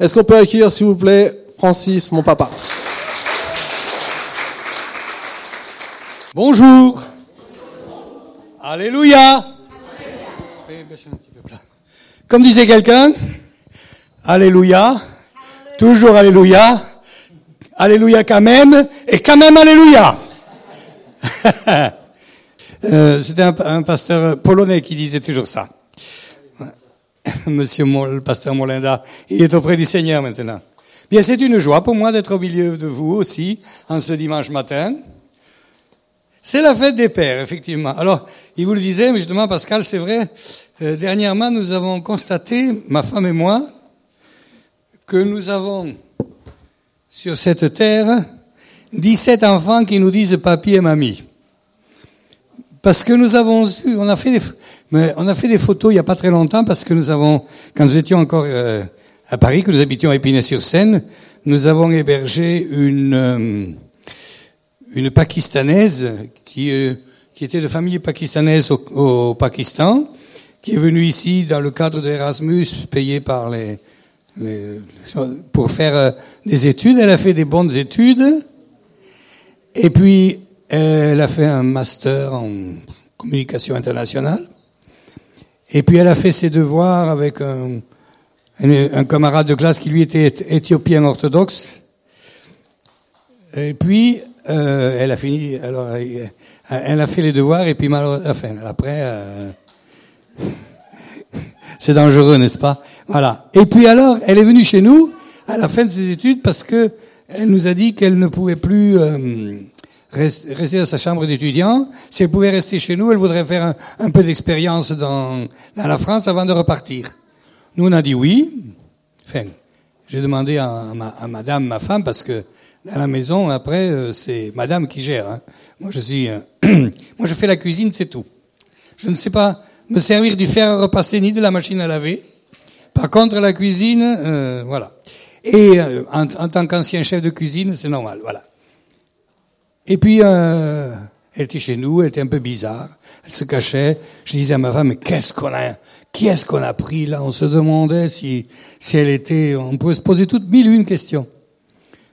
Est-ce qu'on peut accueillir, s'il vous plaît, Francis, mon papa? Bonjour. Alléluia. Comme disait quelqu'un, Alléluia. Toujours Alléluia. Alléluia quand même. Et quand même Alléluia. Euh, C'était un, un, pasteur polonais qui disait toujours ça. Monsieur le pasteur Molinda, il est auprès du Seigneur maintenant. Bien, c'est une joie pour moi d'être au milieu de vous aussi, en ce dimanche matin. C'est la fête des pères, effectivement. Alors, il vous le disait, mais justement, Pascal, c'est vrai, euh, dernièrement, nous avons constaté, ma femme et moi, que nous avons sur cette terre 17 enfants qui nous disent papy et mamie. Parce que nous avons eu, on a fait des, mais on a fait des photos il n'y a pas très longtemps parce que nous avons, quand nous étions encore euh, à Paris, que nous habitions à Épinay-sur-Seine, nous avons hébergé une euh, une pakistanaise qui euh, qui était de famille pakistanaise au, au, Pakistan, qui est venue ici dans le cadre d'Erasmus, payé par les, les, pour faire des études. Elle a fait des bonnes études. Et puis, elle a fait un master en communication internationale. Et puis elle a fait ses devoirs avec un, un camarade de classe qui lui était éthiopien orthodoxe. Et puis euh, elle a fini. Alors elle a fait les devoirs et puis malheureusement, enfin après, euh, c'est dangereux, n'est-ce pas? Voilà. Et puis alors, elle est venue chez nous à la fin de ses études parce que elle nous a dit qu'elle ne pouvait plus euh, rester à sa chambre d'étudiant. Si elle pouvait rester chez nous, elle voudrait faire un, peu d'expérience dans, dans la France avant de repartir. Nous, on a dit oui. Enfin, j'ai demandé à, ma, à, madame, ma femme, parce que dans la maison, après, euh, c'est madame qui gère. Hein. Moi, je suis... Euh, moi, je fais la cuisine, c'est tout. Je ne sais pas me servir du fer à repasser ni de la machine à laver. Par contre, la cuisine, euh, voilà. Et euh, en, en tant qu'ancien chef de cuisine, c'est normal, voilà. Et puis, euh, elle était chez nous, elle était un peu bizarre, elle se cachait. Je disais à ma femme, mais qu'est-ce qu'on a, qui est-ce qu'on a pris là? On se demandait si, si elle était, on pouvait se poser toutes mille une questions.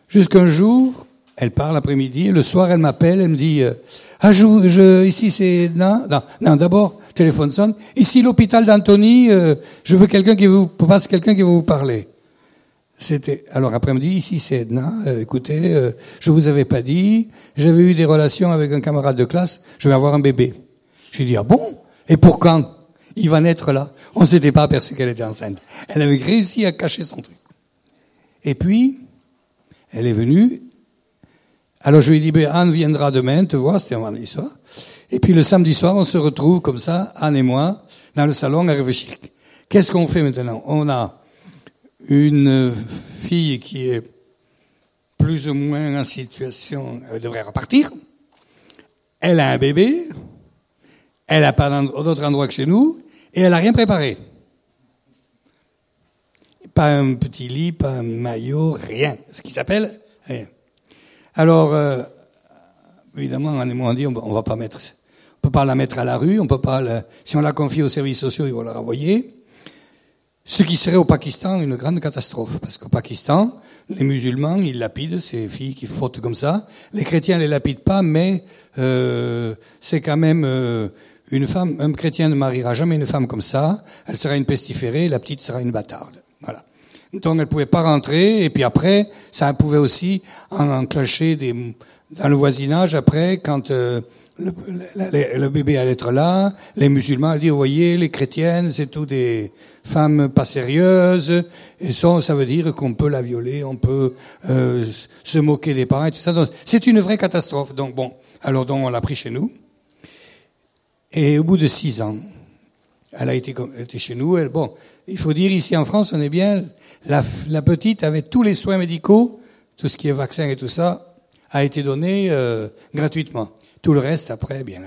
Jusqu'un jour, elle part l'après-midi, le soir elle m'appelle, elle me dit, euh, ah je, je ici c'est non, non, non d'abord téléphone sonne, ici l'hôpital d'Antony, euh, je veux quelqu'un qui vous passe quelqu'un qui va vous parler. C'était alors après-midi ici c'est Edna. Euh, écoutez, euh, je vous avais pas dit, j'avais eu des relations avec un camarade de classe, je vais avoir un bébé. J'ai dit ah bon? Et pour quand? Il va naître là. On ne s'était pas aperçu qu'elle était enceinte. Elle avait réussi à cacher son truc. Et puis elle est venue. Alors je lui ai dit ben, Anne viendra demain te voir, c'était un vendredi soir. Et puis le samedi soir, on se retrouve comme ça, Anne et moi, dans le salon à réfléchir. Qu'est-ce qu'on fait maintenant? On a une fille qui est plus ou moins en situation, elle devrait repartir. Elle a un bébé. Elle n'a pas d'autre endroit que chez nous. Et elle n'a rien préparé. Pas un petit lit, pas un maillot, rien. Ce qui s'appelle rien. Alors, euh, évidemment, on dit, on va pas mettre, on peut pas la mettre à la rue, on peut pas la, si on la confie aux services sociaux, ils vont la renvoyer. Ce qui serait au Pakistan une grande catastrophe, parce qu'au Pakistan, les musulmans, ils lapident ces filles qui fautent comme ça. Les chrétiens les lapident pas, mais euh, c'est quand même euh, une femme. Un chrétien ne mariera jamais une femme comme ça. Elle sera une pestiférée, la petite sera une bâtarde. Voilà. Donc elle pouvait pas rentrer. Et puis après, ça pouvait aussi en enclencher des dans le voisinage. Après, quand euh, le, bébé allait être là, les musulmans dire, vous voyez, les chrétiennes, c'est tout des femmes pas sérieuses, et ça, ça veut dire qu'on peut la violer, on peut euh, se moquer des parents, et tout ça. C'est une vraie catastrophe. Donc bon, alors donc on l'a pris chez nous, et au bout de six ans, elle a été, elle était chez nous. Bon, il faut dire ici en France, on est bien. La, la petite avait tous les soins médicaux, tout ce qui est vaccin et tout ça, a été donné euh, gratuitement. Tout le reste, après, eh bien,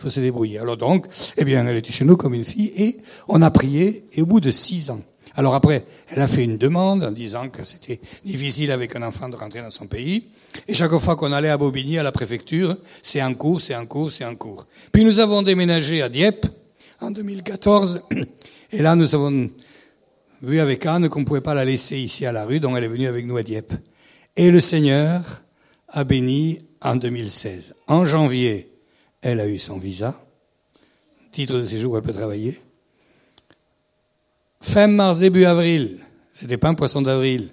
il faut se débrouiller. Alors donc, eh bien, elle était chez nous comme une fille et on a prié et au bout de six ans. Alors après, elle a fait une demande en disant que c'était difficile avec un enfant de rentrer dans son pays. Et chaque fois qu'on allait à Bobigny, à la préfecture, c'est en cours, c'est en cours, c'est en cours. Puis nous avons déménagé à Dieppe en 2014. Et là, nous avons vu avec Anne qu'on ne pouvait pas la laisser ici à la rue, donc elle est venue avec nous à Dieppe. Et le Seigneur a béni en 2016. En janvier, elle a eu son visa, titre de séjour, elle peut travailler. Fin mars, début avril, c'était pas un poisson d'avril,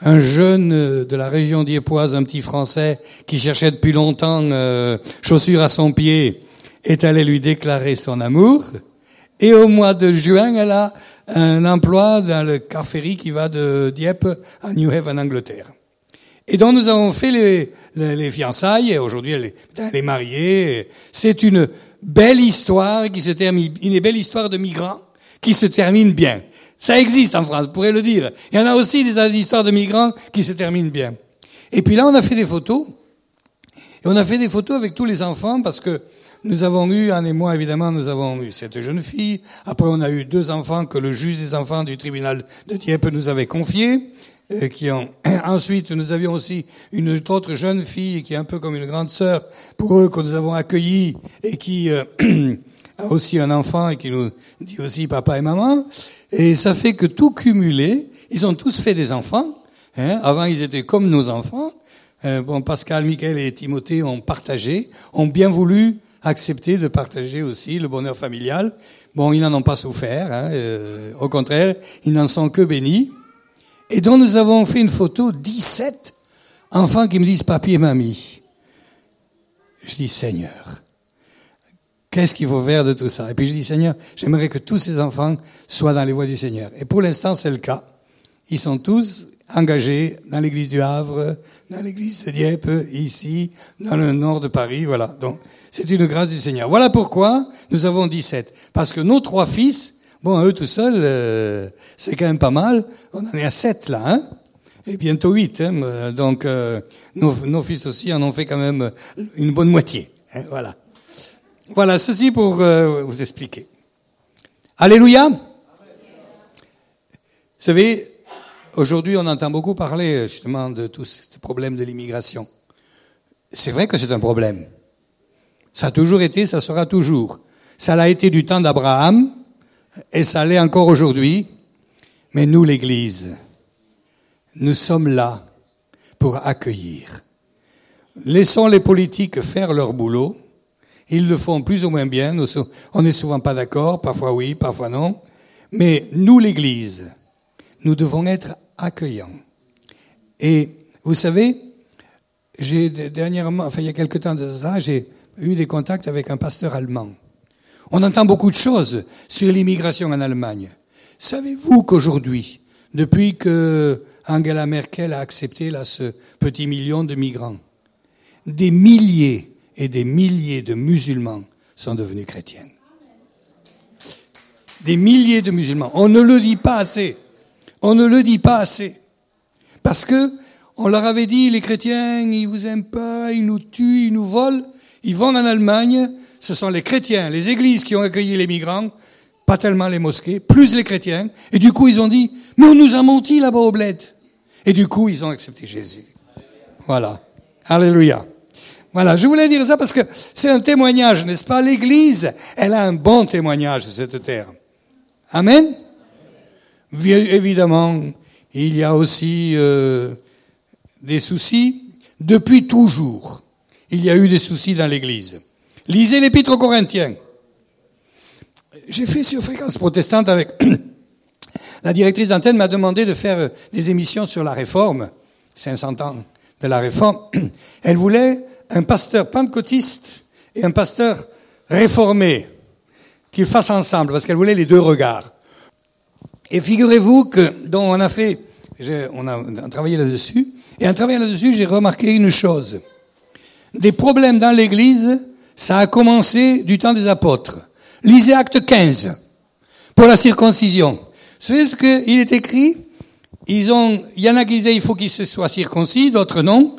un jeune de la région diepoise, un petit Français qui cherchait depuis longtemps euh, chaussures à son pied, est allé lui déclarer son amour. Et au mois de juin, elle a un emploi dans le car ferry qui va de Dieppe à New Haven, en Angleterre. Et donc nous avons fait les, les, fiançailles, et aujourd'hui elle, elle est, mariée. C'est une belle histoire qui se termine, une belle histoire de migrants qui se termine bien. Ça existe en France, vous pourrez le dire. Il y en a aussi des histoires de migrants qui se terminent bien. Et puis là, on a fait des photos. Et on a fait des photos avec tous les enfants parce que nous avons eu, Anne et moi évidemment, nous avons eu cette jeune fille. Après, on a eu deux enfants que le juge des enfants du tribunal de Dieppe nous avait confiés. Euh, qui ont... Ensuite, nous avions aussi une autre jeune fille qui est un peu comme une grande sœur pour eux que nous avons accueillie et qui euh, a aussi un enfant et qui nous dit aussi papa et maman. Et ça fait que tout cumulé, ils ont tous fait des enfants. Hein. Avant, ils étaient comme nos enfants. Euh, bon, Pascal, Michael et Timothée ont partagé, ont bien voulu accepter de partager aussi le bonheur familial. Bon, ils n'en ont pas souffert. Hein, euh, au contraire, ils n'en sont que bénis. Et donc, nous avons fait une photo, 17 enfants qui me disent papi et mamie. Je dis Seigneur, Qu'est-ce qu'il faut faire de tout ça? Et puis je dis, Seigneur, j'aimerais que tous ces enfants soient dans les voies du Seigneur. Et pour l'instant, c'est le cas. Ils sont tous engagés dans l'église du Havre, dans l'église de Dieppe, ici, dans le nord de Paris, voilà. Donc, c'est une grâce du Seigneur. Voilà pourquoi nous avons 17. Parce que nos trois fils, bon, eux tout seuls, euh, c'est quand même pas mal. On en est à sept là, hein et bientôt huit. Hein donc, euh, nos, fils aussi en ont fait quand même une bonne moitié. Hein, voilà. Voilà, ceci pour euh, vous expliquer. Alléluia. Vous savez, aujourd'hui, on entend beaucoup parler justement de tous ces problèmes de l'immigration. C'est vrai que c'est un problème. Ça a toujours été, ça sera toujours. Ça l'a été du temps d'Abraham, et ça l'est encore aujourd'hui. Mais nous, l'Église, nous sommes là pour accueillir. Laissons les politiques faire leur boulot ils le font plus ou moins bien. On n'est souvent pas d'accord, parfois oui, parfois non. Mais nous, l'Église, nous devons être accueillants. Et vous savez, j'ai dernièrement, enfin il y a quelque temps de ça, j'ai eu des contacts avec un pasteur allemand. On entend beaucoup de choses sur l'immigration en Allemagne. Savez-vous qu'aujourd'hui, depuis que Angela Merkel a accepté là ce petit million de migrants, des milliers et des milliers de musulmans sont devenus chrétiens? Des milliers de musulmans. On ne le dit pas assez. On ne le dit pas assez. Parce que on leur avait dit, les chrétiens, ils vous aiment pas, ils nous tuent, ils nous volent. Ils vont en Allemagne. Ce sont les chrétiens, les églises qui ont accueilli les migrants, pas tellement les mosquées, plus les chrétiens. Et du coup, ils ont dit, mais on nous a menti là-bas au bled. Et du coup, ils ont accepté Jésus. Voilà. Alléluia. Voilà, je voulais dire ça parce que c'est un témoignage, n'est-ce pas? L'Église, elle a un bon témoignage de cette terre. Amen? Évidemment, il y a aussi euh, des soucis depuis toujours. Il y a eu des soucis dans l'Église. Lisez l'Épître aux Corinthiens. J'ai fait sur Fréquence Protestante avec la directrice d'antenne m'a demandé de faire des émissions sur la réforme, 500 ans de la réforme. Elle voulait un pasteur pentecôtiste et un pasteur réformé qu'ils fassent ensemble, parce qu'elle voulait les deux regards. Et figurez-vous que, dont on a fait, on a, travaillé là-dessus, et en travaillant là-dessus, j'ai remarqué une chose. Des problèmes dans l'Église, ça a commencé du temps des apôtres. Lisez Acte 15 pour la circoncision. Savez ce qu'il est écrit? Ils ont, il y en a qui disaient il faut qu'ils se soient circoncis, d'autres non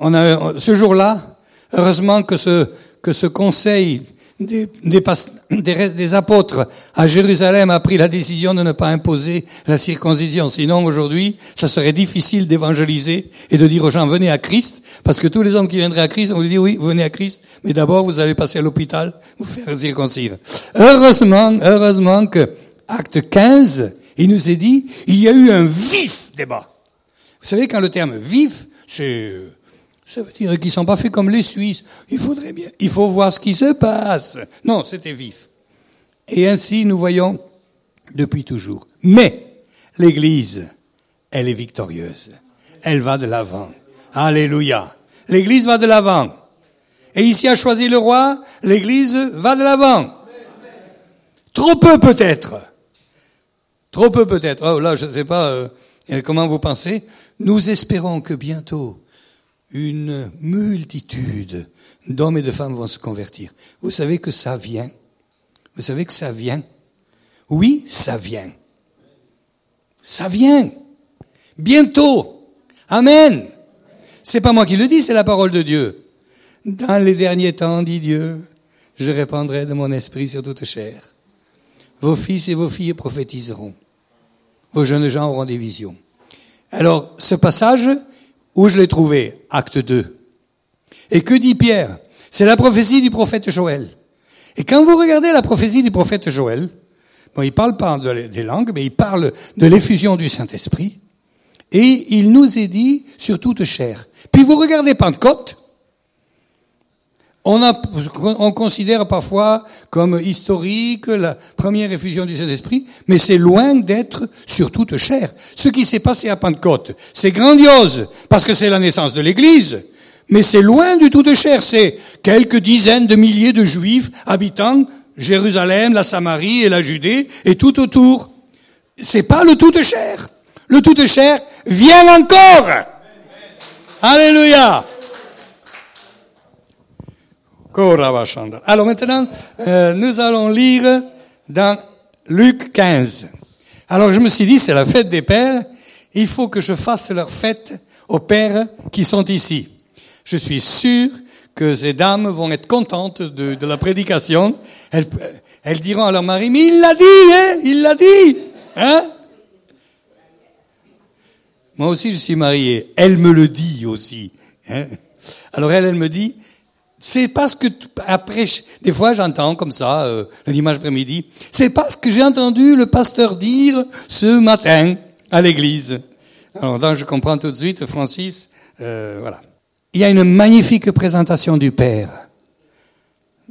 on a, ce jour-là, heureusement que ce, que ce conseil des, des, des, apôtres à Jérusalem a pris la décision de ne pas imposer la circoncision. Sinon, aujourd'hui, ça serait difficile d'évangéliser et de dire aux gens, venez à Christ, parce que tous les hommes qui viendraient à Christ, on lui dit, oui, venez à Christ, mais d'abord, vous allez passer à l'hôpital, vous faire circoncire. Heureusement, heureusement que acte 15 Il nous est dit, il y a eu un vif débat. Vous savez, quand le terme vif, c'est, ça veut dire qu'ils sont pas faits comme les Suisses. Il faudrait bien, il faut voir ce qui se passe. Non, c'était vif. Et ainsi, nous voyons depuis toujours. Mais, l'église, elle est victorieuse. Elle va de l'avant. Alléluia. L'église va de l'avant. Et ici a choisi le roi, l'église va de l'avant. Trop peu peut-être. Trop peu peut-être. Oh là, je ne sais pas euh, comment vous pensez. Nous espérons que bientôt une multitude d'hommes et de femmes vont se convertir. Vous savez que ça vient. Vous savez que ça vient. Oui, ça vient. Ça vient. Bientôt. Amen. C'est pas moi qui le dis, c'est la parole de Dieu. Dans les derniers temps, dit Dieu, je répandrai de mon esprit sur toute chair. Vos fils et vos filles prophétiseront. Vos jeunes gens auront des visions. Alors, ce passage, où je l'ai trouvé? Acte 2. Et que dit Pierre? C'est la prophétie du prophète Joël. Et quand vous regardez la prophétie du prophète Joël, bon, il parle pas des langues, mais il parle de l'effusion du Saint-Esprit. Et il nous est dit sur toute chair. Puis vous regardez Pentecôte, on, considère parfois comme historique la première effusion du Saint-Esprit, mais c'est loin d'être sur toute chair. Ce qui s'est passé à Pentecôte, c'est grandiose, parce que c'est la naissance de l'Église, mais c'est loin du tout de chair. C'est quelques dizaines de milliers de Juifs habitant Jérusalem, la Samarie et la Judée, et tout autour. C'est pas le tout de chair. Le tout de chair vient encore. Alléluia. Alors maintenant, euh, nous allons lire dans Luc 15. Alors je me suis dit, c'est la fête des pères, il faut que je fasse leur fête aux pères qui sont ici. Je suis sûr que ces dames vont être contentes de, de la prédication. Elles, elles, diront à leur mari, mais il l'a dit, hein, il l'a dit, hein. Moi aussi, je suis marié. Elle me le dit aussi. Hein. Alors elle, elle me dit, c'est parce que après, des fois j'entends comme ça euh, le dimanche après-midi. C'est parce que j'ai entendu le pasteur dire ce matin à l'église. Alors donc je comprends tout de suite, Francis. Euh, voilà. Il y a une magnifique présentation du Père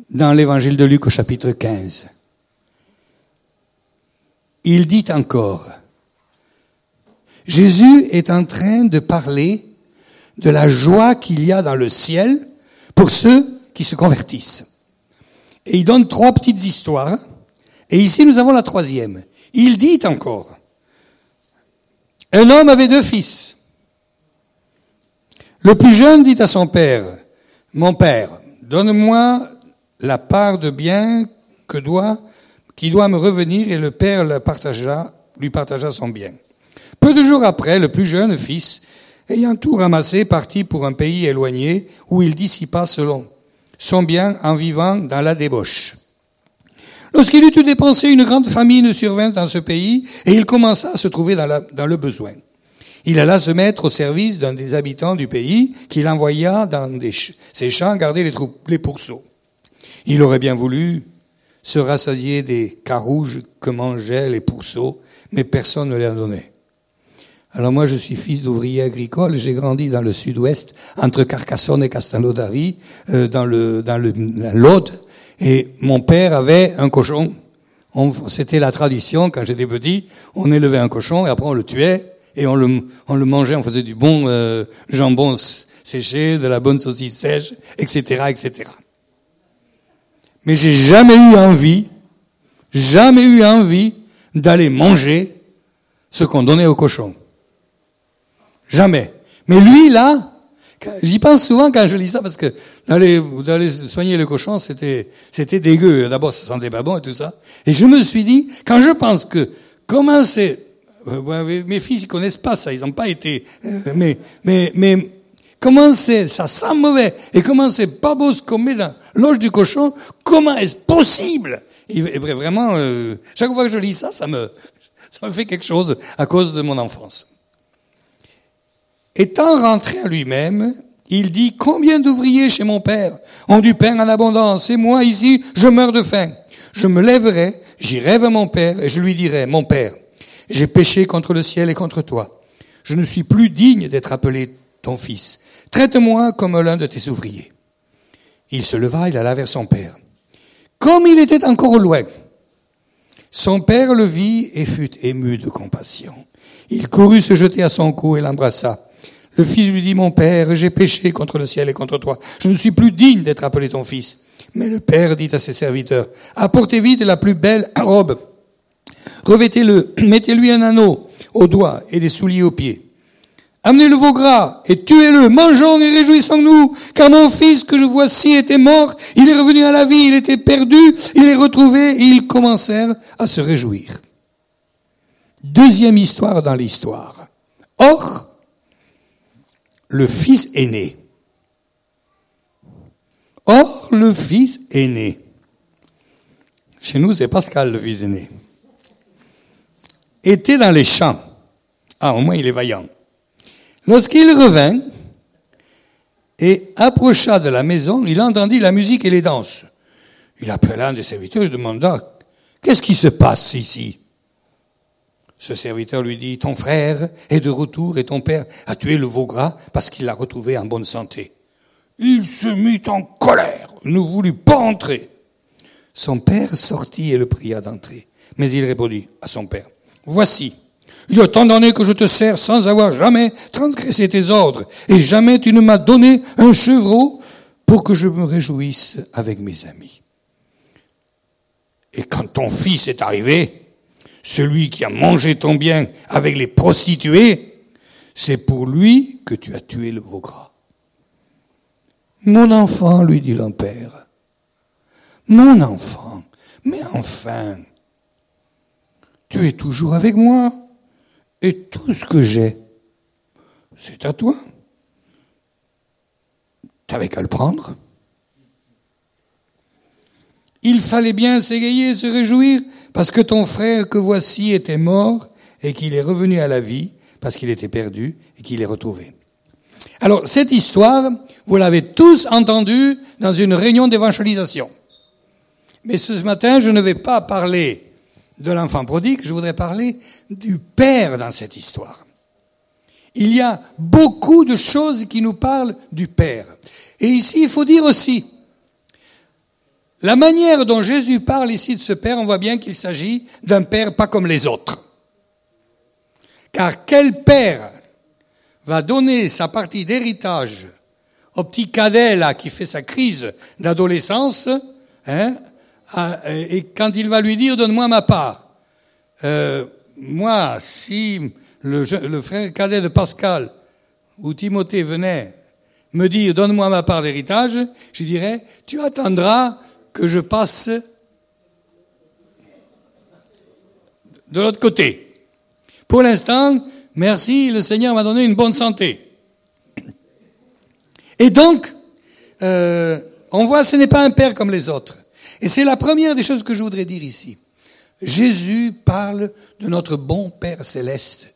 dans l'Évangile de Luc au chapitre 15. Il dit encore. Jésus est en train de parler de la joie qu'il y a dans le ciel pour ceux qui se convertissent. Et il donne trois petites histoires. Et ici, nous avons la troisième. Il dit encore, un homme avait deux fils. Le plus jeune dit à son père, mon père, donne-moi la part de bien qui doit me revenir, et le père lui partagea son bien. Peu de jours après, le plus jeune fils ayant tout ramassé, partit pour un pays éloigné où il dissipa selon son bien en vivant dans la débauche. Lorsqu'il eut tout dépensé, une grande famine survint dans ce pays et il commença à se trouver dans, le besoin. Il alla se mettre au service d'un des habitants du pays qu'il envoya dans ses champs garder les, pourceaux. Il aurait bien voulu se rassasier des carouges que mangeaient les pourceaux, mais personne ne en donnait. Alors moi, je suis fils d'ouvrier agricole. J'ai grandi dans le sud-ouest, entre Carcassonne et Castelnaudary, euh, dans le dans le l'Aude. Et mon père avait un cochon. C'était la tradition quand j'étais petit. On élevait un cochon et après on le tuait et on le on le mangeait. On faisait du bon euh, jambon séché, de la bonne saucisse sèche, etc., etc. Mais j'ai jamais eu envie, jamais eu envie d'aller manger ce qu'on donnait au cochon. Jamais. Mais lui, là, j'y pense souvent quand je lis ça, parce que d'aller, soigner le cochon, c'était, c'était dégueu. D'abord, ça sentait pas bon et tout ça. Et je me suis dit, quand je pense que, comment c'est, euh, mes fils, ils connaissent pas ça, ils n'ont pas été, euh, mais, mais, mais, comment c'est, ça sent mauvais, et comment c'est pas beau ce qu'on met dans l'oge du cochon, comment est-ce possible? Et vraiment, euh, chaque fois que je lis ça, ça me, ça me fait quelque chose à cause de mon enfance. Étant rentré à lui-même, il dit, combien d'ouvriers chez mon père ont du pain en abondance et moi ici, je meurs de faim. Je me lèverai, j'irai vers mon père et je lui dirai, mon père, j'ai péché contre le ciel et contre toi. Je ne suis plus digne d'être appelé ton fils. Traite-moi comme l'un de tes ouvriers. Il se leva, il alla vers son père. Comme il était encore loin, son père le vit et fut ému de compassion. Il courut se jeter à son cou et l'embrassa. Le fils lui dit, mon père, j'ai péché contre le ciel et contre toi. Je ne suis plus digne d'être appelé ton fils. Mais le père dit à ses serviteurs, apportez vite la plus belle robe. Revêtez-le, mettez-lui un anneau au doigt et des souliers aux pieds. Amenez le veau gras et tuez-le, mangeons et réjouissons-nous, car mon fils que je vois ci était mort, il est revenu à la vie, il était perdu, il est retrouvé, et ils commencèrent à se réjouir. Deuxième histoire dans l'histoire. Or, le fils aîné. Or, le fils aîné. Chez nous, c'est Pascal, le fils aîné. Était dans les champs. Ah, au moins, il est vaillant. Lorsqu'il revint et approcha de la maison, il entendit la musique et les danses. Il appela un des serviteurs et demanda, qu'est-ce qui se passe ici? Ce serviteur lui dit, ton frère est de retour et ton père a tué le veau gras parce qu'il l'a retrouvé en bonne santé. Il se mit en colère, ne voulut pas entrer. Son père sortit et le pria d'entrer. Mais il répondit à son père, voici, il y a tant d'années que je te sers sans avoir jamais transgressé tes ordres, et jamais tu ne m'as donné un chevreau pour que je me réjouisse avec mes amis. Et quand ton fils est arrivé, celui qui a mangé ton bien avec les prostituées, c'est pour lui que tu as tué le veau. Mon enfant, lui dit le père, mon enfant, mais enfin, tu es toujours avec moi, et tout ce que j'ai, c'est à toi. T'avais qu'à le prendre. Il fallait bien s'égayer, se réjouir, parce que ton frère que voici était mort et qu'il est revenu à la vie, parce qu'il était perdu et qu'il est retrouvé. Alors, cette histoire, vous l'avez tous entendue dans une réunion d'évangélisation. Mais ce matin, je ne vais pas parler de l'enfant prodigue, je voudrais parler du Père dans cette histoire. Il y a beaucoup de choses qui nous parlent du Père. Et ici, il faut dire aussi, la manière dont Jésus parle ici de ce Père, on voit bien qu'il s'agit d'un Père pas comme les autres. Car quel Père va donner sa partie d'héritage au petit cadet là qui fait sa crise d'adolescence, hein, et quand il va lui dire donne-moi ma part, euh, moi si le, frère cadet de Pascal ou Timothée venait me dire donne-moi ma part d'héritage, je dirais tu attendras que je passe de l'autre côté. Pour l'instant, merci, le Seigneur m'a donné une bonne santé. Et donc, euh, on voit, ce n'est pas un père comme les autres. Et c'est la première des choses que je voudrais dire ici. Jésus parle de notre bon Père céleste,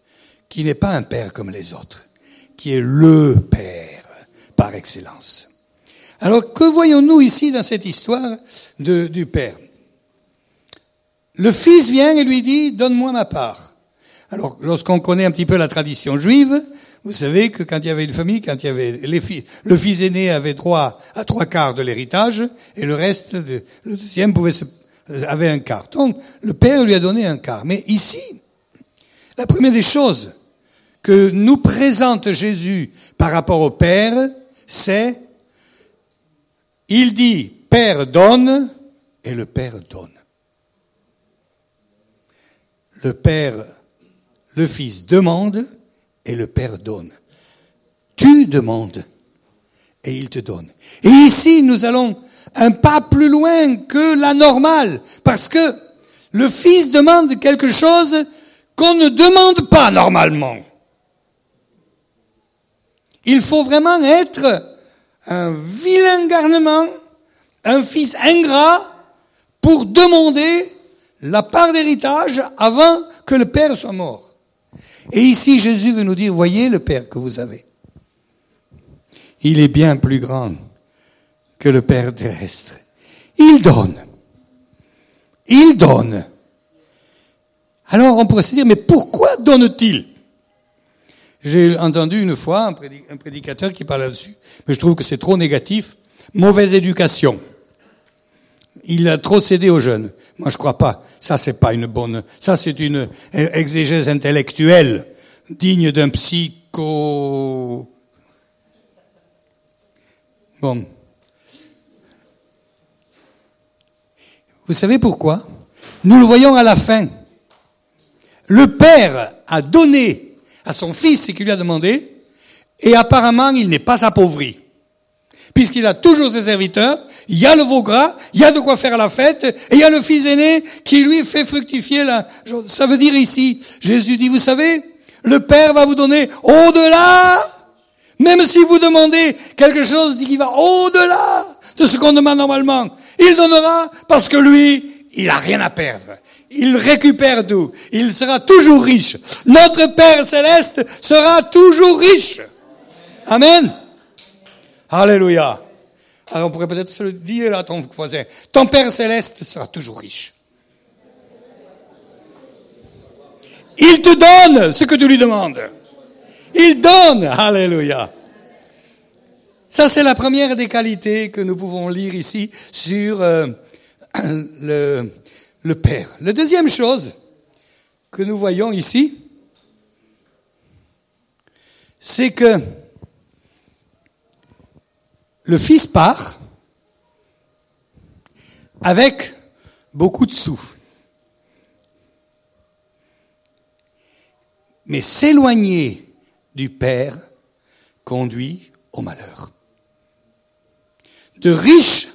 qui n'est pas un Père comme les autres, qui est le Père par excellence. Alors que voyons-nous ici dans cette histoire du Père? Le Fils vient et lui dit, donne-moi ma part. Alors lorsqu'on connaît un petit peu la tradition juive, vous savez que quand il y avait une famille, quand il y avait les filles, le fils aîné avait droit à trois quarts de l'héritage et le reste, le deuxième pouvait se, avait un quart. Donc le père lui a donné un quart. Mais ici, la première des choses que nous présente Jésus par rapport au père, c'est il dit, Père donne, et le Père donne. Le Père, le Fils demande, et le Père donne. Tu demandes, et il te donne. Et ici, nous allons un pas plus loin que la normale, parce que le Fils demande quelque chose qu'on ne demande pas normalement. Il faut vraiment être un vilain garnement, un fils ingrat, pour demander la part d'héritage avant que le Père soit mort. Et ici, Jésus veut nous dire, voyez le Père que vous avez. Il est bien plus grand que le Père terrestre. Il donne. Il donne. Alors on pourrait se dire, mais pourquoi donne-t-il? J'ai entendu une fois un prédicateur qui parle là-dessus, mais je trouve que c'est trop négatif. Mauvaise éducation. Il a trop cédé aux jeunes. Moi, je crois pas. Ça, c'est pas une bonne. Ça, c'est une exégèse intellectuelle digne d'un psycho. Bon. Vous savez pourquoi? Nous le voyons à la fin. Le père a donné à son fils ce qu'il lui a demandé, et apparemment il n'est pas appauvri. Puisqu'il a toujours ses serviteurs, il y a le veau gras, il y a de quoi faire la fête, et il y a le fils aîné qui lui fait fructifier la... Ça veut dire ici, Jésus dit, vous savez, le Père va vous donner au-delà, même si vous demandez quelque chose qui va au-delà de ce qu'on demande normalement. Il donnera parce que lui, il a rien à perdre. Il récupère tout. Il sera toujours riche. Notre Père céleste sera toujours riche. Amen. Alléluia. Alors on pourrait peut-être se le dire à ton voisin. Ton Père céleste sera toujours riche. Il te donne ce que tu lui demandes. Il donne. Alléluia. Ça, c'est la première des qualités que nous pouvons lire ici sur euh, le, le Père. La deuxième chose que nous voyons ici, c'est que le Fils part avec beaucoup de sous. Mais s'éloigner du Père conduit au malheur. De riche,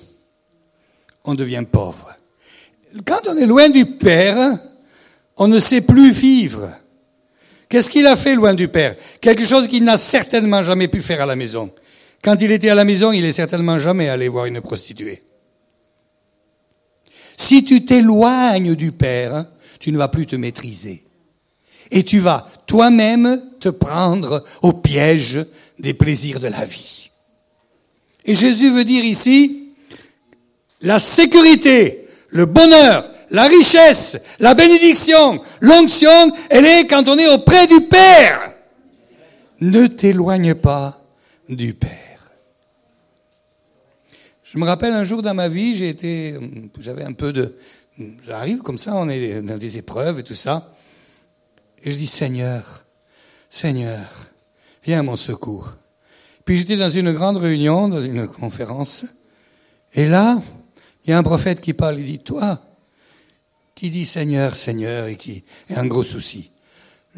on devient pauvre. Quand on est loin du Père, on ne sait plus vivre. Qu'est-ce qu'il a fait loin du Père? Quelque chose qu'il n'a certainement jamais pu faire à la maison. Quand il était à la maison, il est certainement jamais allé voir une prostituée. Si tu t'éloignes du Père, tu ne vas plus te maîtriser. Et tu vas toi-même te prendre au piège des plaisirs de la vie. Et Jésus veut dire ici, la sécurité, le bonheur, la richesse, la bénédiction, l'onction, elle est quand on est auprès du Père. Ne t'éloigne pas du Père. Je me rappelle un jour dans ma vie, j'ai été, j'avais un peu de, j'arrive comme ça, on est dans des épreuves et tout ça. Et je dis, Seigneur, Seigneur, viens à mon secours. Puis j'étais dans une grande réunion, dans une conférence, et là, il y a un prophète qui parle, il dit, toi, qui dit Seigneur, Seigneur, et qui a un gros souci.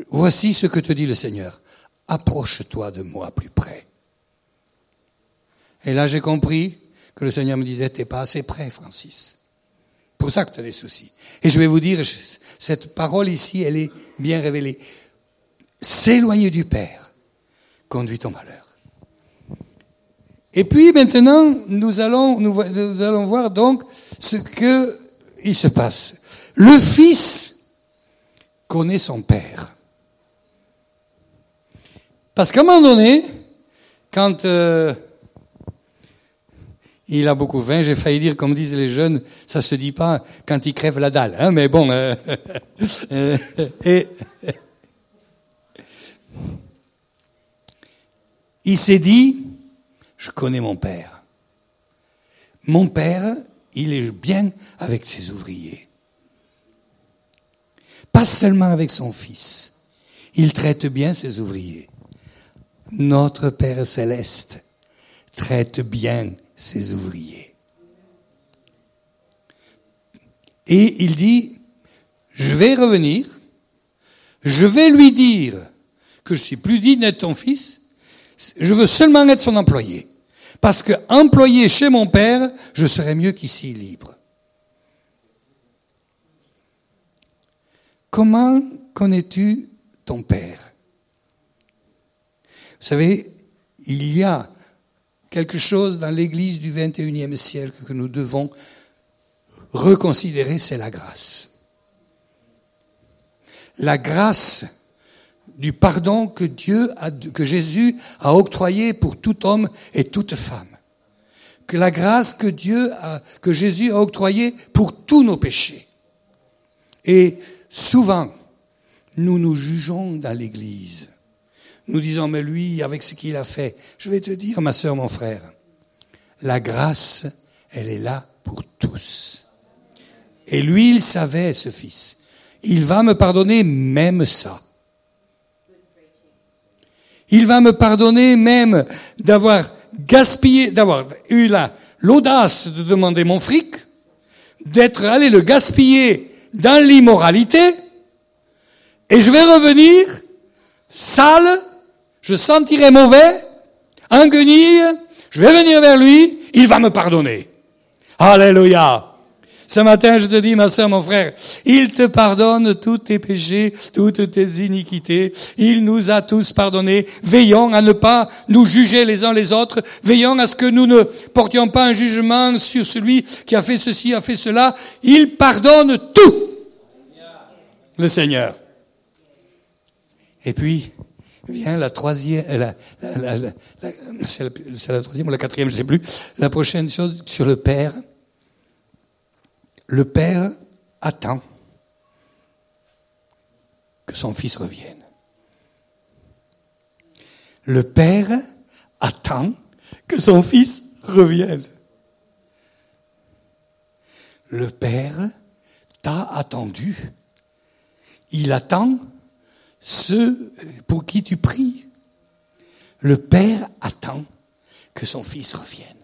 Voici ce que te dit le Seigneur. Approche-toi de moi plus près. Et là, j'ai compris que le Seigneur me disait, t'es pas assez près, Francis pour ça que tu as des soucis. Et je vais vous dire, cette parole ici, elle est bien révélée. S'éloigner du Père conduit au malheur. Et puis maintenant, nous allons, nous, allons voir donc ce que il se passe. Le Fils connaît son Père. Parce qu'à un moment donné, quand euh, il a beaucoup faim. J'ai failli dire, comme disent les jeunes, ça se dit pas quand il crève la dalle. Hein, mais bon. Euh, euh, et, il s'est dit, je connais mon père. Mon père, il est bien avec ses ouvriers. Pas seulement avec son fils. Il traite bien ses ouvriers. Notre Père céleste traite bien ses ouvriers. Et il dit, je vais revenir, je vais lui dire que je suis plus digne d'être ton fils, je veux seulement être son employé. Parce que employé chez mon père, je serai mieux qu'ici libre. Comment connais-tu ton père? Vous savez, il y a quelque chose dans l'Église du 21e siècle que nous devons reconsidérer, c'est la grâce. La grâce du pardon que Dieu que Jésus a octroyé pour tout homme et toute femme. Que la grâce que Dieu que Jésus a octroyée pour tous nos péchés. Et souvent, nous nous jugeons dans l'Église. Nous disons, mais lui, avec ce qu'il a fait, je vais te dire, ma sœur, mon frère, la grâce, elle est là pour tous. Et lui, il savait, ce fils, il va me pardonner même ça. Il va me pardonner même d'avoir gaspillé, d'avoir eu l'audace de demander mon fric, d'être allé le gaspiller dans l'immoralité, et je vais revenir sale, je sentirai mauvais, en guenille, je vais venir vers lui, il va me pardonner. Alléluia. Ce matin, je te dis, ma soeur, mon frère, il te pardonne tous tes péchés, toutes tes iniquités. Il nous a tous pardonnés. Veillons à ne pas nous juger les uns les autres. Veillons à ce que nous ne portions pas un jugement sur celui qui a fait ceci, a fait cela. Il pardonne tout. Le Seigneur. Et puis, vient la troisième, la, c'est la, troisième ou la quatrième, je sais plus. La prochaine chose sur le Père. Le Père attend que son Fils revienne. Le Père attend que son Fils revienne. Le Père t'a attendu. Il attend ceux pour qui tu pries. Le Père attend que son Fils revienne.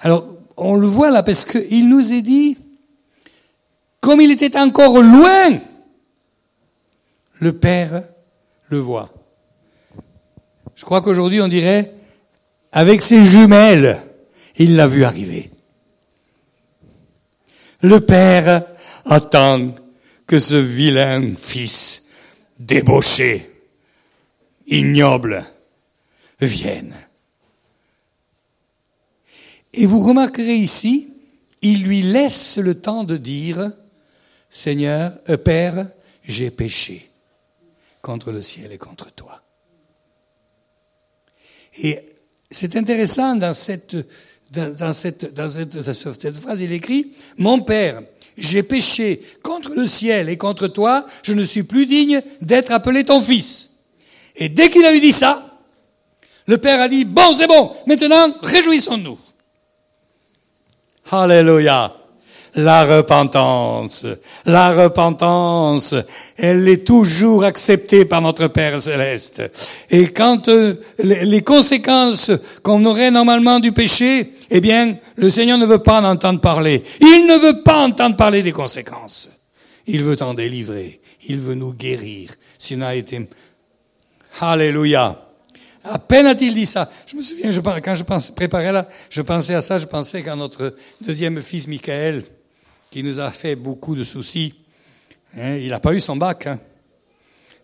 Alors, on le voit là parce qu'il nous est dit, comme il était encore loin, le Père le voit. Je crois qu'aujourd'hui on dirait, avec ses jumelles, il l'a vu arriver. Le Père attend que ce vilain fils débauché, ignoble, vienne. Et vous remarquerez ici, il lui laisse le temps de dire, Seigneur, euh, Père, j'ai péché contre le ciel et contre toi. Et c'est intéressant dans cette, dans, cette, dans cette, phrase, il écrit, Mon Père, j'ai péché contre le ciel et contre toi, je ne suis plus digne d'être appelé ton fils. Et dès qu'il a eu dit ça, le Père a dit, bon, c'est bon, maintenant, réjouissons-nous. Alléluia. La repentance, la repentance, elle est toujours acceptée par notre Père céleste. Et quand euh, les conséquences qu'on aurait normalement du péché, eh bien, le Seigneur ne veut pas en entendre parler. Il ne veut pas entendre parler des conséquences. Il veut en délivrer. Il veut nous guérir. S'il été... Alléluia. À peine a-t-il dit ça. Je me souviens, je, quand je préparais là, je pensais à ça, je pensais qu'à notre deuxième fils, Michael, qui nous a fait beaucoup de soucis, hein, il n'a pas eu son bac. Hein.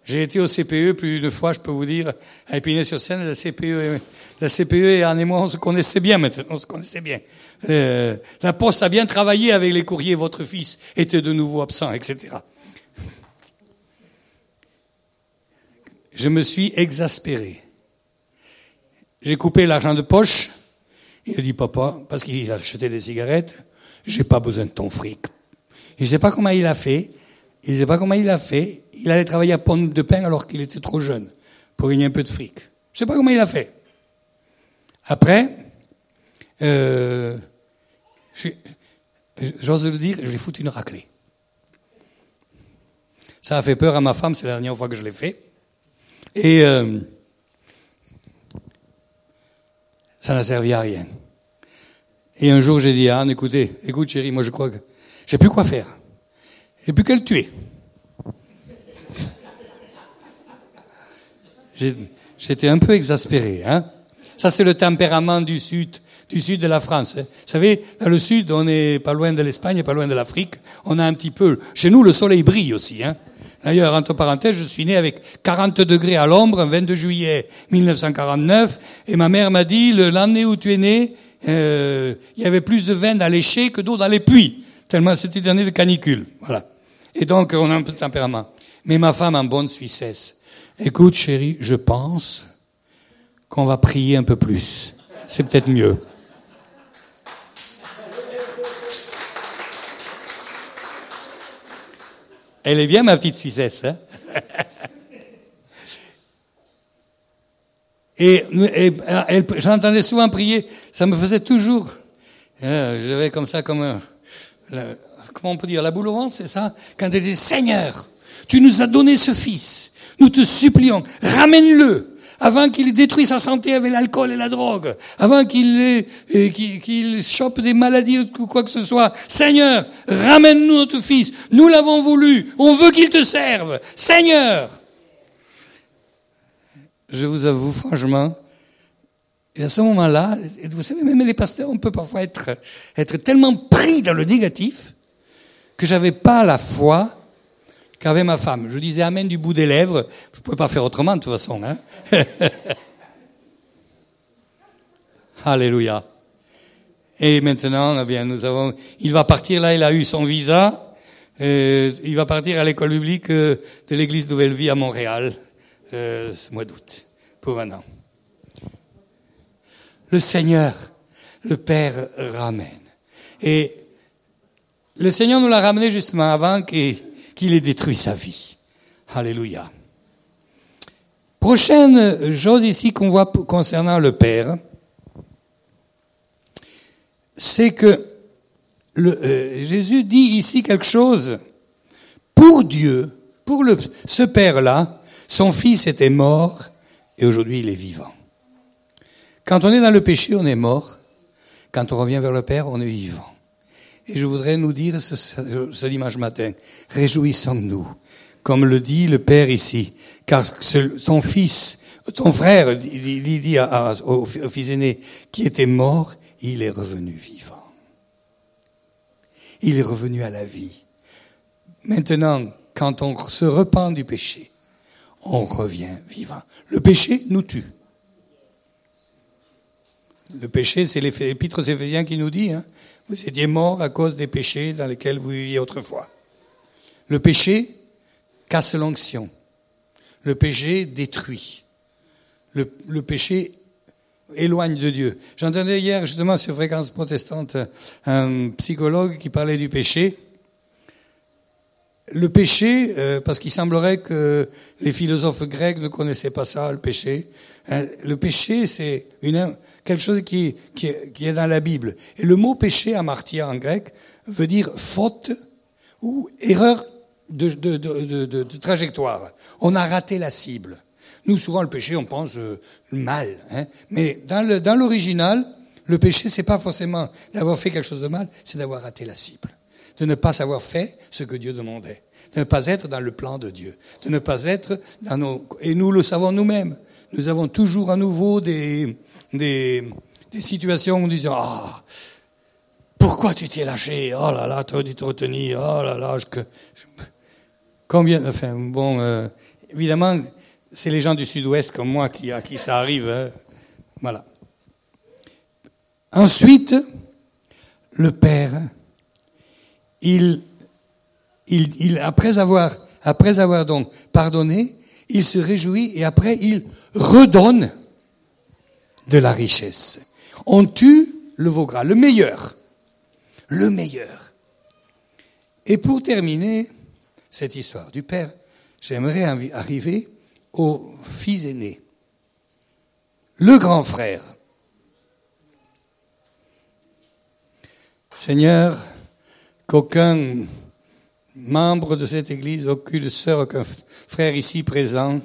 J'ai été au CPE plus d'une fois, je peux vous dire, à Épinay-sur-Seine, la CPE, la CPE et Anne et moi, on se connaissait bien maintenant, on se connaissait bien. Euh, la poste a bien travaillé avec les courriers, votre fils était de nouveau absent, etc. Je me suis exaspéré. J'ai coupé l'argent de poche. Il a dit, papa, parce qu'il a acheté des cigarettes, j'ai pas besoin de ton fric. Je sais pas comment il a fait. Il sait pas comment il a fait. Il allait travailler à Pomme de Pain alors qu'il était trop jeune pour gagner un peu de fric. Je sais pas comment il a fait. Après, euh, j'ose le dire, je lui foutu une raclée. Ça a fait peur à ma femme, c'est la dernière fois que je l'ai fait. Et euh, ça n'a servi à rien. Et un jour, j'ai dit à Anne, écoutez, écoute chérie, moi je crois que j'ai plus quoi faire. J'ai plus qu'à le tuer. J'étais un peu exaspéré, hein. Ça, c'est le tempérament du sud, du sud de la France. Hein. Vous savez, dans le sud, on est pas loin de l'Espagne, pas loin de l'Afrique. On a un petit peu, chez nous, le soleil brille aussi, hein. D'ailleurs, entre parenthèses, je suis né avec 40 degrés à l'ombre, un 22 juillet 1949, et ma mère m'a dit, l'année où tu es né, euh, il y avait plus de vin dans les chais que d'eau dans les puits, tellement c'était une année de canicule. Voilà. Et donc, on a un peu de tempérament. Mais ma femme, en bonne Suissesse, écoute chérie, je pense qu'on va prier un peu plus. C'est peut-être mieux. Elle est bien, ma petite Suissesse. Hein? Et, j'entendais souvent prier, ça me faisait toujours. Euh, J'avais comme ça, comme un, comment on peut dire, la boule au ventre, c'est ça? Quand elle disait, Seigneur, tu nous as donné ce fils, nous te supplions, ramène-le avant qu'il détruise sa santé avec l'alcool et la drogue, avant qu'il qu'il chope des maladies ou quoi que ce soit. Seigneur, ramène-nous notre fils. Nous l'avons voulu. On veut qu'il te serve. Seigneur. Je vous avoue franchement, et à ce moment-là, vous savez, même les pasteurs, on peut parfois être, être tellement pris dans le négatif que j'avais pas la foi qu'avait ma femme. Je disais Amen du bout des lèvres. Je ne pouvais pas faire autrement de toute façon. Hein Alléluia. Et maintenant, eh bien, nous avons, il va partir là, il a eu son visa. Euh, il va partir à l'école publique euh, de l'église Nouvelle Vie à Montréal euh, ce mois d'août, pour un an. Le Seigneur, le Père ramène. Et le Seigneur nous l'a ramené justement avant qu'il qu'il ait détruit sa vie. Alléluia. Prochaine chose ici qu'on voit concernant le Père, c'est que euh, Jésus dit ici quelque chose. Pour Dieu, pour ce Père-là, son Fils était mort et aujourd'hui il est vivant. Quand on est dans le péché, on est mort. Quand on revient vers le Père, on est vivant. Et je voudrais nous dire ce, ce dimanche matin, réjouissons-nous, comme le dit le Père ici, car son fils, ton frère, il dit au fils aîné, qui était mort, il est revenu vivant. Il est revenu à la vie. Maintenant, quand on se repent du péché, on revient vivant. Le péché nous tue. Le péché, c'est l'épître aux qui nous dit, hein, vous étiez mort à cause des péchés dans lesquels vous viviez autrefois. Le péché casse l'onction. Le péché détruit. Le, le, péché éloigne de Dieu. J'entendais hier justement sur Fréquence protestante un psychologue qui parlait du péché. Le péché, euh, parce qu'il semblerait que les philosophes grecs ne connaissaient pas ça, le péché. Hein, le péché, c'est une, quelque chose qui, qui, qui, est dans la Bible. Et le mot péché, amartia en grec, veut dire faute ou erreur de, de, de, de, trajectoire. On a raté la cible. Nous, souvent, le péché, on pense euh, mal. Hein, mais dans l'original, le, le péché, c'est pas forcément d'avoir fait quelque chose de mal, c'est d'avoir raté la cible de ne pas avoir fait ce que Dieu demandait, de ne pas être dans le plan de Dieu, de ne pas être dans nos... Et nous le savons nous-mêmes. Nous avons toujours à nouveau des, des, situations où nous disons, ah, pourquoi tu t'es lâché? Oh là là, tu aurais dû te retenir. Oh là là, je, combien Enfin, bon, euh, évidemment, c'est les gens du Sud-Ouest comme moi qui, à qui ça arrive. Hein. Voilà. Ensuite, le Père, il, il, après avoir, après avoir donc pardonné, il se réjouit et après il redonne de la richesse. On tue le veau le meilleur. Le meilleur. Et pour terminer cette histoire du Père, j'aimerais arriver au fils aîné. Le grand frère. Seigneur, qu'aucun membre de cette Église, aucune sœur, aucun frère ici présent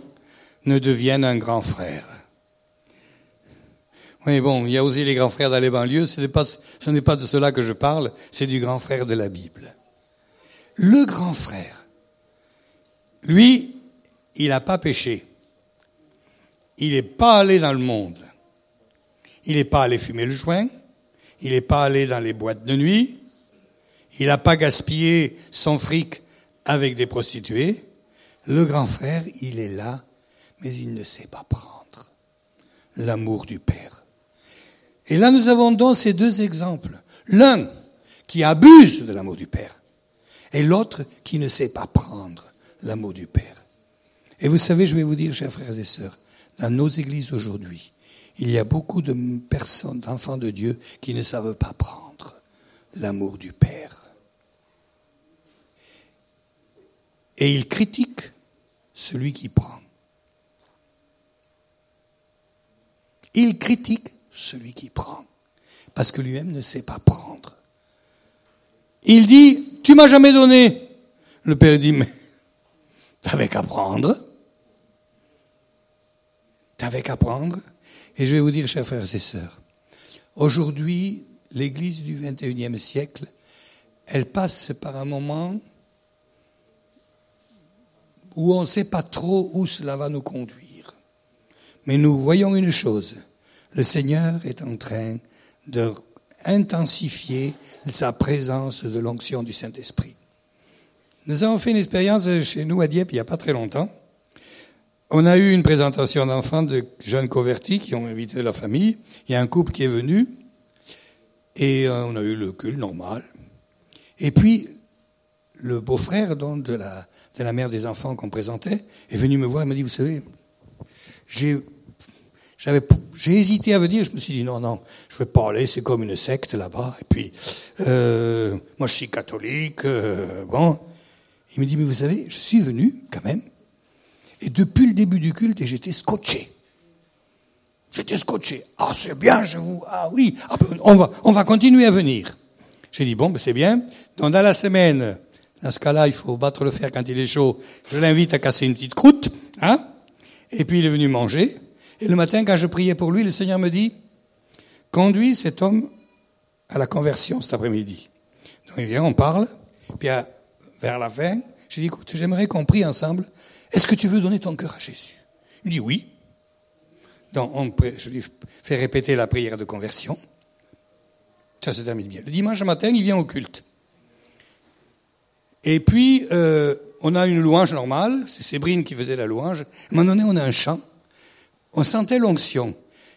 ne devienne un grand frère. Oui, bon, il y a aussi les grands frères dans les banlieues, ce n'est pas, ce n'est pas de cela que je parle, c'est du grand frère de la Bible. Le grand frère, lui, il n'a pas péché. Il n'est pas allé dans le monde. Il n'est pas allé fumer le joint. Il n'est pas allé dans les boîtes de nuit. Il n'a pas gaspillé son fric avec des prostituées. Le grand frère, il est là, mais il ne sait pas prendre l'amour du Père. Et là, nous avons donc ces deux exemples. L'un qui abuse de l'amour du Père et l'autre qui ne sait pas prendre l'amour du Père. Et vous savez, je vais vous dire, chers frères et sœurs, dans nos églises aujourd'hui, il y a beaucoup de personnes, d'enfants de Dieu, qui ne savent pas prendre l'amour du Père. Et il critique celui qui prend. Il critique celui qui prend, parce que lui-même ne sait pas prendre. Il dit, tu m'as jamais donné. Le père dit, mais t'avais qu'à prendre. T'avais qu'à prendre. Et je vais vous dire, chers frères et sœurs, aujourd'hui, l'église du 21e siècle, elle passe par un moment où on ne sait pas trop où cela va nous conduire. Mais nous voyons une chose, le Seigneur est en train de intensifier sa présence de l'onction du Saint-Esprit. Nous avons fait une expérience chez nous à Dieppe il n'y a pas très longtemps. On a eu une présentation d'enfants de jeunes convertis qui ont invité leur famille. Il y a un couple qui est venu et euh, on a eu le culte normal. Et puis, le beau-frère de la, de la mère des enfants qu'on présentait est venu me voir et m'a dit, vous savez, j'ai j'avais, j'ai hésité à venir. Je me suis dit non, non, je vais pas aller. C'est comme une secte là-bas. Et puis, euh, moi, je suis catholique. Euh, bon, il me dit mais vous savez, je suis venu quand même. Et depuis le début du culte, j'étais scotché. J'étais scotché. Ah, c'est bien, je vous. Ah oui, ah, ben, on va, on va continuer à venir. J'ai dit bon, ben c'est bien. Donc dans la semaine, dans ce cas-là, il faut battre le fer quand il est chaud. Je l'invite à casser une petite croûte, hein. Et puis il est venu manger. Et le matin, quand je priais pour lui, le Seigneur me dit, conduis cet homme à la conversion cet après-midi. Donc il vient, on parle, puis vers la fin, je dis, écoute, j'aimerais qu'on prie ensemble. Est-ce que tu veux donner ton cœur à Jésus? Il dit oui. Donc on, je lui fais répéter la prière de conversion. Ça se termine bien. Le dimanche matin, il vient au culte. Et puis, euh, on a une louange normale, c'est Sébrine qui faisait la louange. À un moment donné, on a un chant on sentait l'onction.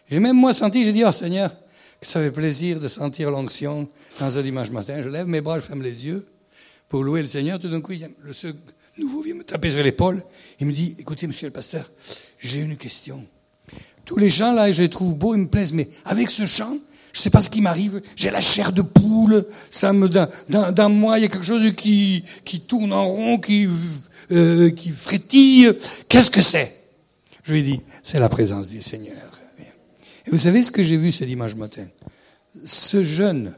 J'ai même moi senti, j'ai dit, oh Seigneur, que ça fait plaisir de sentir l'onction dans un dimanche matin. Je lève mes bras, je ferme les yeux pour louer le Seigneur. Tout d'un coup, le nouveau vient me taper sur l'épaule. Il me dit, écoutez, monsieur le pasteur, j'ai une question. Tous les chants, là, je les trouve beaux, ils me plaisent, mais avec ce chant, je sais pas ce qui m'arrive. J'ai la chair de poule. Ça me dans, dans, moi, il y a quelque chose qui qui tourne en rond, qui euh, qui frétille. Qu'est-ce que c'est? Je lui ai dit, c'est la présence du Seigneur. Et vous savez ce que j'ai vu ce dimanche matin? Ce jeune,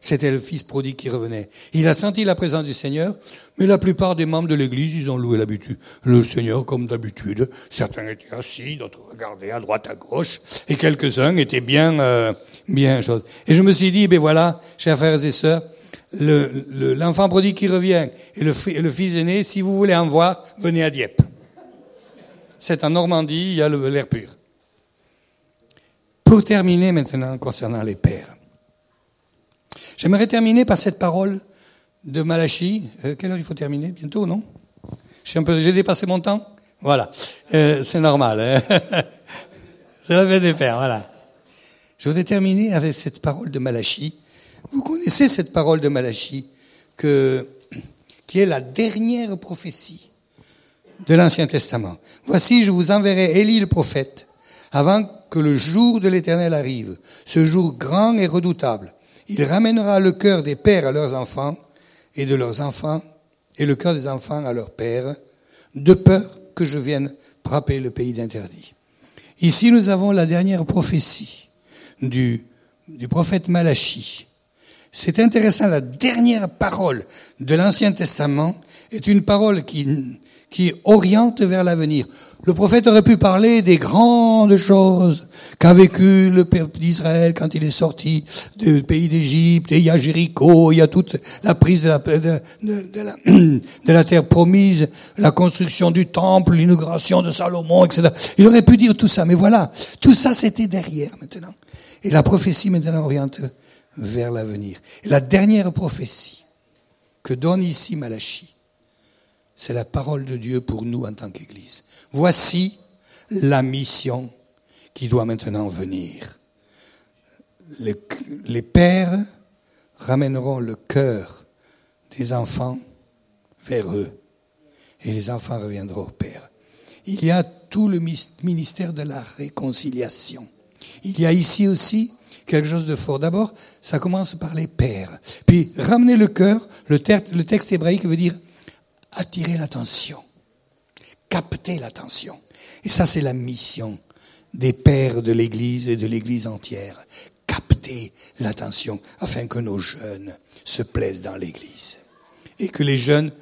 c'était le fils prodigue qui revenait. Il a senti la présence du Seigneur, mais la plupart des membres de l'Église, ils ont loué l'habitude. Le Seigneur, comme d'habitude, certains étaient assis, d'autres regardaient à droite, à gauche, et quelques-uns étaient bien, euh, bien chose. Et je me suis dit, ben voilà, chers frères et sœurs, l'enfant prodigue qui revient et le, le fils aîné, si vous voulez en voir, venez à Dieppe c'est en Normandie, il y a l'air pur. Pour terminer maintenant concernant les pères, j'aimerais terminer par cette parole de Malachi. Euh, quelle heure il faut terminer? Bientôt, non? J'ai dépassé mon temps Voilà, euh, c'est normal. Hein c'est la des pères, voilà. Je voudrais terminer avec cette parole de Malachi. Vous connaissez cette parole de Malachi que, qui est la dernière prophétie de l'Ancien Testament. Voici, je vous enverrai Élie le prophète, avant que le jour de l'Éternel arrive, ce jour grand et redoutable. Il ramènera le cœur des pères à leurs enfants, et de leurs enfants, et le cœur des enfants à leurs pères, de peur que je vienne frapper le pays d'interdit. Ici, nous avons la dernière prophétie du, du prophète Malachi. C'est intéressant, la dernière parole de l'Ancien Testament est une parole qui qui oriente vers l'avenir. Le prophète aurait pu parler des grandes choses qu'a vécu le peuple d'Israël quand il est sorti du pays d'Égypte, et il y a Jéricho, il y a toute la prise de la, terre promise, la construction du temple, l'inauguration de Salomon, etc. Il aurait pu dire tout ça, mais voilà, tout ça c'était derrière maintenant. Et la prophétie maintenant oriente vers l'avenir. La dernière prophétie que donne ici Malachie, c'est la parole de Dieu pour nous en tant qu'Église. Voici la mission qui doit maintenant venir. Les, pères ramèneront le cœur des enfants vers eux et les enfants reviendront au Père. Il y a tout le ministère de la réconciliation. Il y a ici aussi quelque chose de fort. D'abord, ça commence par les pères. Puis, ramener le cœur, le, texte hébraïque veut dire attirer l'attention, capter l'attention. Et ça, c'est la mission des pères de l'Église et de l'Église entière. Capter l'attention afin que nos jeunes se plaisent dans l'Église. Et que les jeunes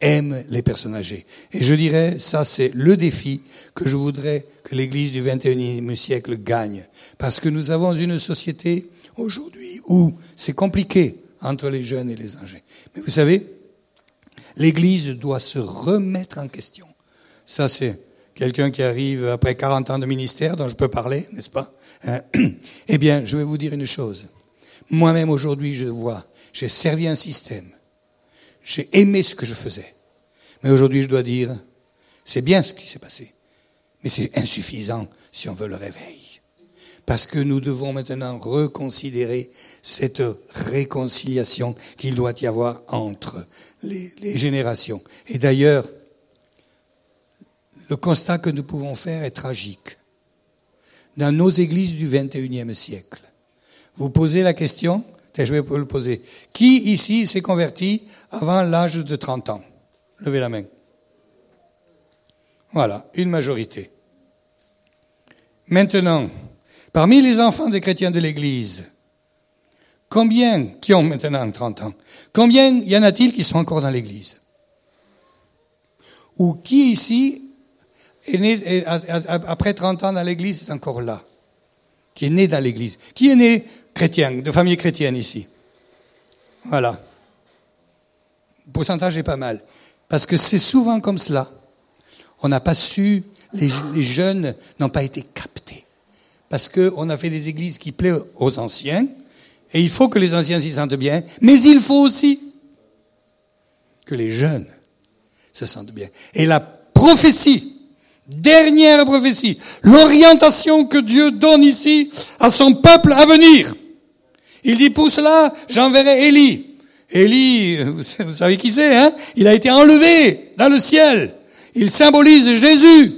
aiment les personnes âgées. Et je dirais, ça c'est le défi que je voudrais que l'Église du XXIe siècle gagne. Parce que nous avons une société aujourd'hui où c'est compliqué entre les jeunes et les âgés. Mais vous savez, l'Église doit se remettre en question. Ça c'est quelqu'un qui arrive après 40 ans de ministère dont je peux parler, n'est-ce pas? Hein? Eh bien, je vais vous dire une chose. Moi-même aujourd'hui, je vois, j'ai servi un système. J'ai aimé ce que je faisais. Mais aujourd'hui, je dois dire, c'est bien ce qui s'est passé. Mais c'est insuffisant si on veut le réveil. Parce que nous devons maintenant reconsidérer cette réconciliation qu'il doit y avoir entre les, générations. Et d'ailleurs, le constat que nous pouvons faire est tragique. Dans nos églises du XXIe siècle, vous posez la question, je vais vous le poser, qui ici s'est converti avant l'âge de 30 ans? Levez la main. Voilà, une majorité. Maintenant, parmi les enfants des chrétiens de l'Église, combien qui ont maintenant 30 ans? Combien y en a-t-il qui sont encore dans l'Église? Ou qui ici est né, après 30 ans dans l'église, est encore là? Qui est né dans l'église. Qui est né chrétien, de famille chrétienne ici? Voilà. Le pourcentage est pas mal. Parce que c'est souvent comme cela. On n'a pas su, les, jeunes n'ont pas été captés. Parce qu'on a fait des églises qui plaisent aux anciens, et il faut que les anciens s'y sentent bien, mais il faut aussi que les jeunes se sentent bien. Et la prophétie Dernière prophétie. L'orientation que Dieu donne ici à son peuple à venir. Il dit, pour cela, j'enverrai Élie. Élie, vous savez qui c'est, hein? Il a été enlevé dans le ciel. Il symbolise Jésus.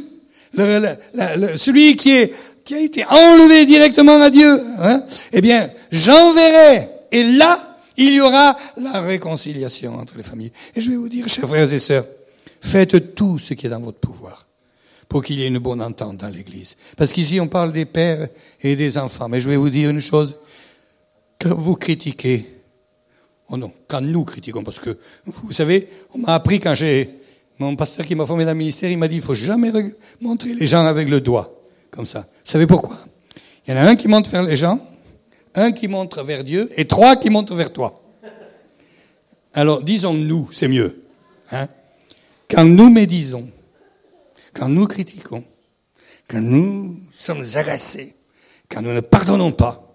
celui qui, est, qui a été enlevé directement à Dieu. Hein eh bien, j'enverrai. Et là, il y aura la réconciliation entre les familles. Et je vais vous dire, chers frères et sœurs, faites tout ce qui est dans votre pouvoir pour qu'il y ait une bonne entente dans l'Église. Parce qu'ici, on parle des pères et des enfants. Mais je vais vous dire une chose. Quand vous critiquez, oh non, quand nous critiquons, parce que, vous savez, on m'a appris quand j'ai, mon pasteur qui m'a formé dans le ministère, il m'a dit, il faut jamais montrer les gens avec le doigt. Comme ça. Vous savez pourquoi? Il y en a un qui montre vers les gens, un qui montre vers Dieu, et trois qui montrent vers toi. Alors, disons nous, c'est mieux. Hein? Quand nous médisons, quand nous critiquons, quand nous sommes agacés, quand nous ne pardonnons pas,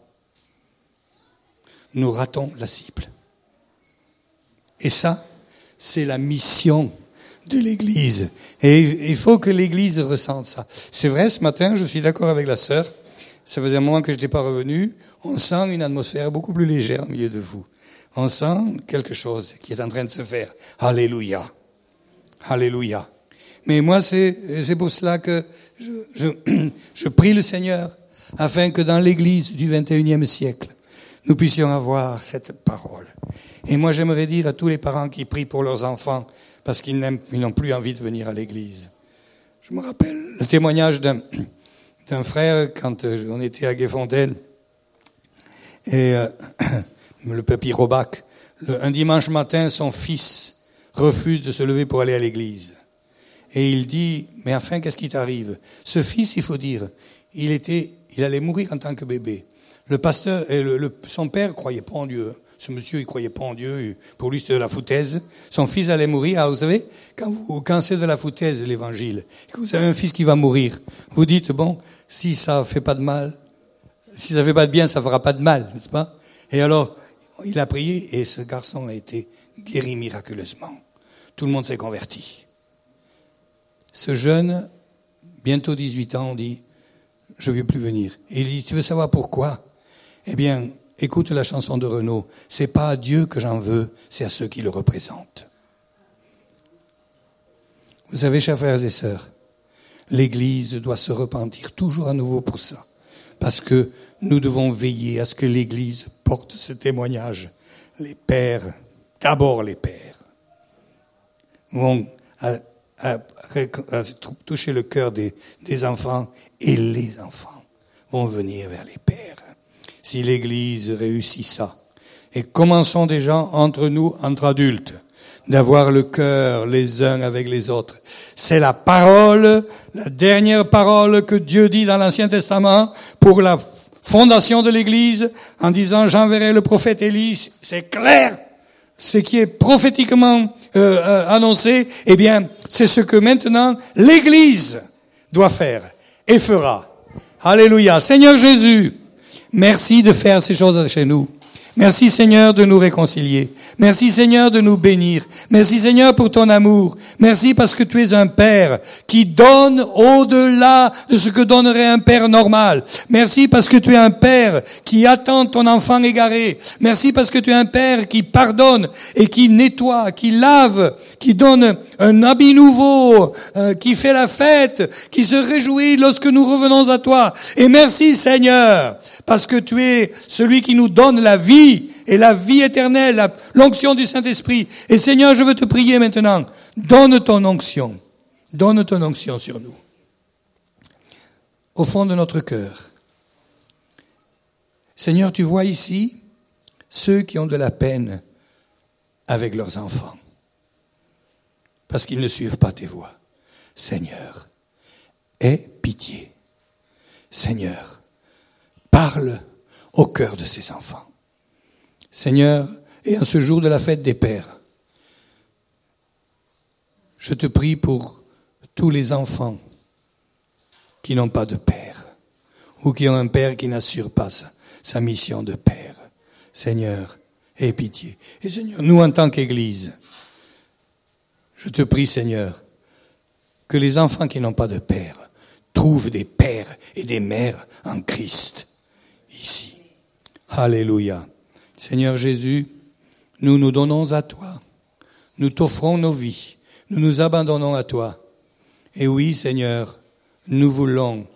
nous ratons la cible. Et ça, c'est la mission de l'Église. Et il faut que l'Église ressente ça. C'est vrai, ce matin, je suis d'accord avec la sœur. Ça faisait un moment que je n'étais pas revenu. On sent une atmosphère beaucoup plus légère au milieu de vous. On sent quelque chose qui est en train de se faire. Alléluia. Alléluia. Mais moi, c'est, pour cela que je, je, je, prie le Seigneur afin que dans l'Église du 21e siècle, nous puissions avoir cette parole. Et moi, j'aimerais dire à tous les parents qui prient pour leurs enfants parce qu'ils n'ont plus envie de venir à l'Église. Je me rappelle le témoignage d'un, frère quand euh, on était à Guéfontaine et euh, le papy Robac. un dimanche matin, son fils refuse de se lever pour aller à l'église. Et il dit, mais enfin, qu'est-ce qui t'arrive? Ce fils, il faut dire, il était, il allait mourir en tant que bébé. Le pasteur, et le, son père croyait pas en Dieu. Ce monsieur, il croyait pas en Dieu. Pour lui, c'était de la foutaise. Son fils allait mourir. Ah, vous savez, quand vous, quand c'est de la foutaise, l'évangile, que vous avez un fils qui va mourir, vous dites, bon, si ça fait pas de mal, si ça fait pas de bien, ça fera pas de mal, n'est-ce pas? Et alors, il a prié et ce garçon a été guéri miraculeusement. Tout le monde s'est converti. Ce jeune, bientôt 18 ans, dit, je ne veux plus venir. Et il dit, tu veux savoir pourquoi? Eh bien, écoute la chanson de Renaud. C'est pas à Dieu que j'en veux, c'est à ceux qui le représentent. Vous savez, chers frères et sœurs, l'Église doit se repentir toujours à nouveau pour ça. Parce que nous devons veiller à ce que l'Église porte ce témoignage. Les pères, d'abord les pères. vont toucher le cœur des enfants et les enfants vont venir vers les pères. Si l'Église réussit ça, et commençons déjà entre nous, entre adultes, d'avoir le cœur les uns avec les autres. C'est la parole, la dernière parole que Dieu dit dans l'Ancien Testament pour la fondation de l'Église en disant j'enverrai le prophète Élie. C'est clair. Ce qui est prophétiquement euh, euh, annoncé, eh bien, c'est ce que maintenant l'Église doit faire et fera. Alléluia. Seigneur Jésus, merci de faire ces choses chez nous. Merci Seigneur de nous réconcilier. Merci Seigneur de nous bénir. Merci Seigneur pour ton amour. Merci parce que tu es un Père qui donne au-delà de ce que donnerait un Père normal. Merci parce que tu es un Père qui attend ton enfant égaré. Merci parce que tu es un Père qui pardonne et qui nettoie, qui lave, qui donne un habit nouveau, euh, qui fait la fête, qui se réjouit lorsque nous revenons à toi. Et merci Seigneur parce que tu es celui qui nous donne la vie et la vie éternelle, l'onction du Saint-Esprit. Et Seigneur, je veux te prier maintenant, donne ton onction, donne ton onction sur nous, au fond de notre cœur. Seigneur, tu vois ici ceux qui ont de la peine avec leurs enfants, parce qu'ils ne suivent pas tes voies. Seigneur, aie pitié. Seigneur, parle au cœur de ces enfants. Seigneur, et en ce jour de la fête des pères, je te prie pour tous les enfants qui n'ont pas de père, ou qui ont un père qui n'assure pas sa mission de père. Seigneur, aie pitié. Et Seigneur, nous en tant qu'Église, je te prie, Seigneur, que les enfants qui n'ont pas de père trouvent des pères et des mères en Christ ici. Alléluia. Seigneur Jésus, nous nous donnons à toi. Nous t'offrons nos vies. Nous nous abandonnons à toi. Et oui, Seigneur, nous voulons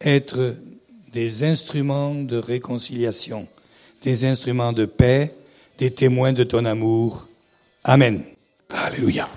être des instruments de réconciliation, des instruments de paix, des témoins de ton amour. Amen. Alléluia.